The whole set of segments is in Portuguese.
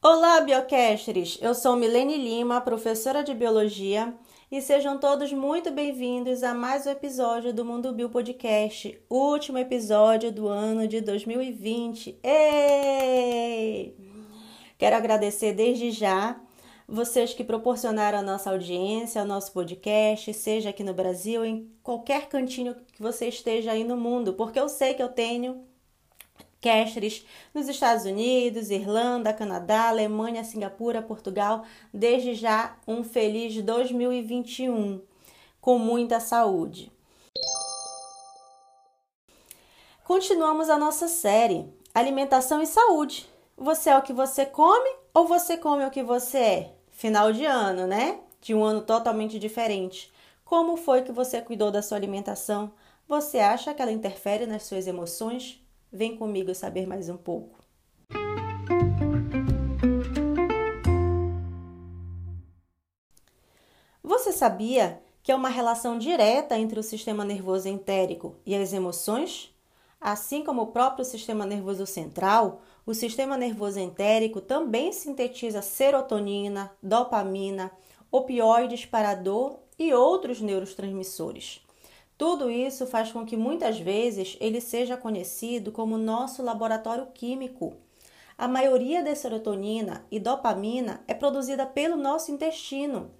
Olá, biocasters! Eu sou Milene Lima, professora de biologia, e sejam todos muito bem-vindos a mais um episódio do Mundo Bio Podcast, último episódio do ano de 2020. Ei! Quero agradecer desde já vocês que proporcionaram a nossa audiência, ao nosso podcast, seja aqui no Brasil, em qualquer cantinho que você esteja aí no mundo, porque eu sei que eu tenho castres nos Estados Unidos, Irlanda, Canadá, Alemanha, Singapura, Portugal. Desde já, um feliz 2021 com muita saúde. Continuamos a nossa série Alimentação e Saúde. Você é o que você come ou você come o que você é? Final de ano, né? De um ano totalmente diferente. Como foi que você cuidou da sua alimentação? Você acha que ela interfere nas suas emoções? Vem comigo saber mais um pouco. Você sabia que há uma relação direta entre o sistema nervoso entérico e as emoções? Assim como o próprio sistema nervoso central, o sistema nervoso entérico também sintetiza serotonina, dopamina, opioides para dor e outros neurotransmissores. Tudo isso faz com que muitas vezes ele seja conhecido como nosso laboratório químico. A maioria da serotonina e dopamina é produzida pelo nosso intestino.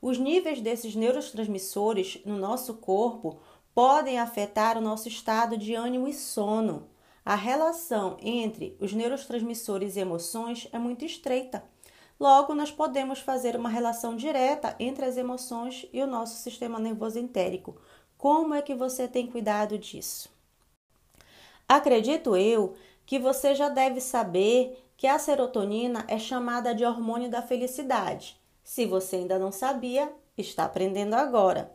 Os níveis desses neurotransmissores no nosso corpo podem afetar o nosso estado de ânimo e sono. A relação entre os neurotransmissores e emoções é muito estreita. Logo, nós podemos fazer uma relação direta entre as emoções e o nosso sistema nervoso entérico, como é que você tem cuidado disso? Acredito eu que você já deve saber que a serotonina é chamada de hormônio da felicidade. Se você ainda não sabia, está aprendendo agora.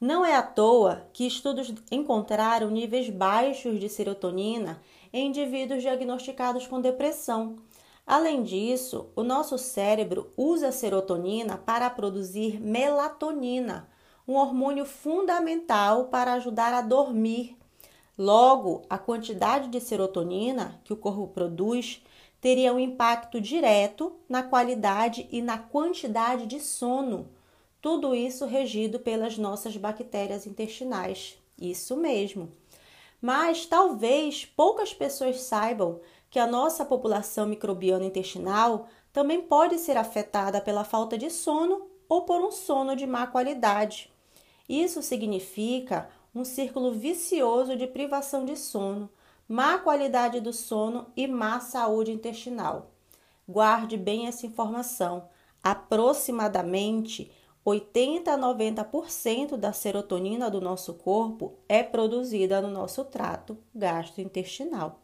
Não é à toa que estudos encontraram níveis baixos de serotonina em indivíduos diagnosticados com depressão. Além disso, o nosso cérebro usa a serotonina para produzir melatonina, um hormônio fundamental para ajudar a dormir. Logo, a quantidade de serotonina que o corpo produz teria um impacto direto na qualidade e na quantidade de sono. Tudo isso regido pelas nossas bactérias intestinais. Isso mesmo. Mas talvez poucas pessoas saibam que a nossa população microbiana intestinal também pode ser afetada pela falta de sono ou por um sono de má qualidade. Isso significa um círculo vicioso de privação de sono, má qualidade do sono e má saúde intestinal. Guarde bem essa informação. Aproximadamente 80 a 90% da serotonina do nosso corpo é produzida no nosso trato gastrointestinal.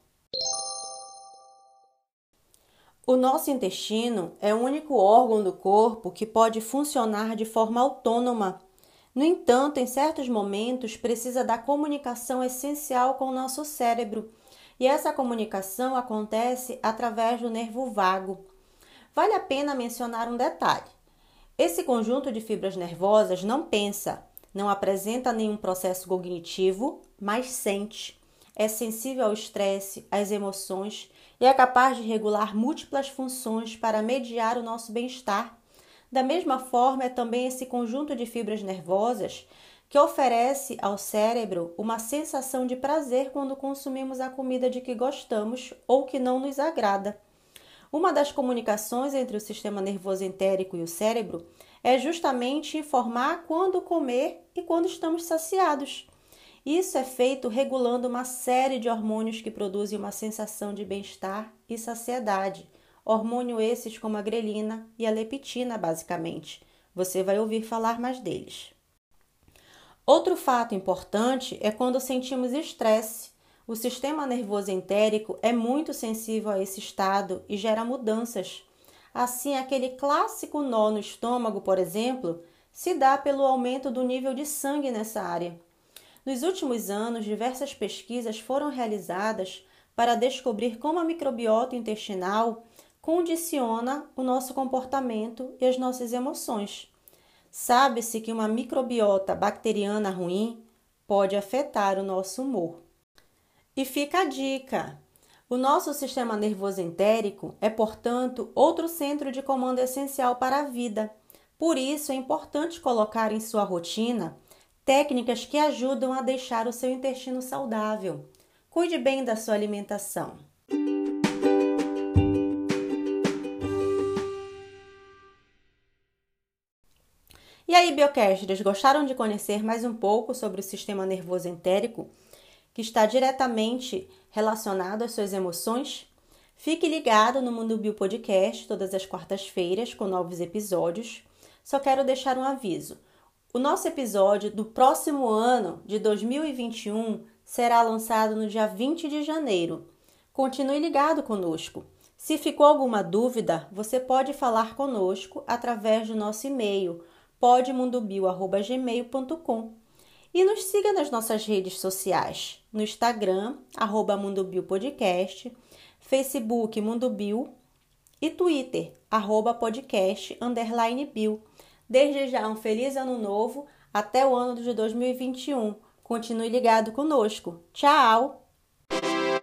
O nosso intestino é o único órgão do corpo que pode funcionar de forma autônoma no entanto, em certos momentos, precisa da comunicação essencial com o nosso cérebro, e essa comunicação acontece através do nervo vago. Vale a pena mencionar um detalhe. Esse conjunto de fibras nervosas não pensa, não apresenta nenhum processo cognitivo, mas sente. É sensível ao estresse, às emoções e é capaz de regular múltiplas funções para mediar o nosso bem-estar da mesma forma, é também esse conjunto de fibras nervosas que oferece ao cérebro uma sensação de prazer quando consumimos a comida de que gostamos ou que não nos agrada. Uma das comunicações entre o sistema nervoso entérico e o cérebro é justamente informar quando comer e quando estamos saciados. Isso é feito regulando uma série de hormônios que produzem uma sensação de bem-estar e saciedade hormônio esses como a grelina e a leptina, basicamente. Você vai ouvir falar mais deles. Outro fato importante é quando sentimos estresse. O sistema nervoso entérico é muito sensível a esse estado e gera mudanças. Assim, aquele clássico nó no estômago, por exemplo, se dá pelo aumento do nível de sangue nessa área. Nos últimos anos, diversas pesquisas foram realizadas para descobrir como a microbiota intestinal condiciona o nosso comportamento e as nossas emoções. Sabe-se que uma microbiota bacteriana ruim pode afetar o nosso humor. E fica a dica: O nosso sistema nervoso entérico é, portanto, outro centro de comando essencial para a vida. Por isso, é importante colocar em sua rotina técnicas que ajudam a deixar o seu intestino saudável. Cuide bem da sua alimentação. E aí, biocasters, gostaram de conhecer mais um pouco sobre o sistema nervoso entérico, que está diretamente relacionado às suas emoções? Fique ligado no Mundo Bio Podcast todas as quartas-feiras com novos episódios. Só quero deixar um aviso. O nosso episódio do próximo ano de 2021 será lançado no dia 20 de janeiro. Continue ligado conosco. Se ficou alguma dúvida, você pode falar conosco através do nosso e-mail podmundobio.gmail.com e nos siga nas nossas redes sociais, no Instagram, arroba mundobiopodcast, Facebook Mundobio e Twitter, arroba podcast, underline bio. Desde já, um feliz ano novo, até o ano de 2021. Continue ligado conosco. Tchau!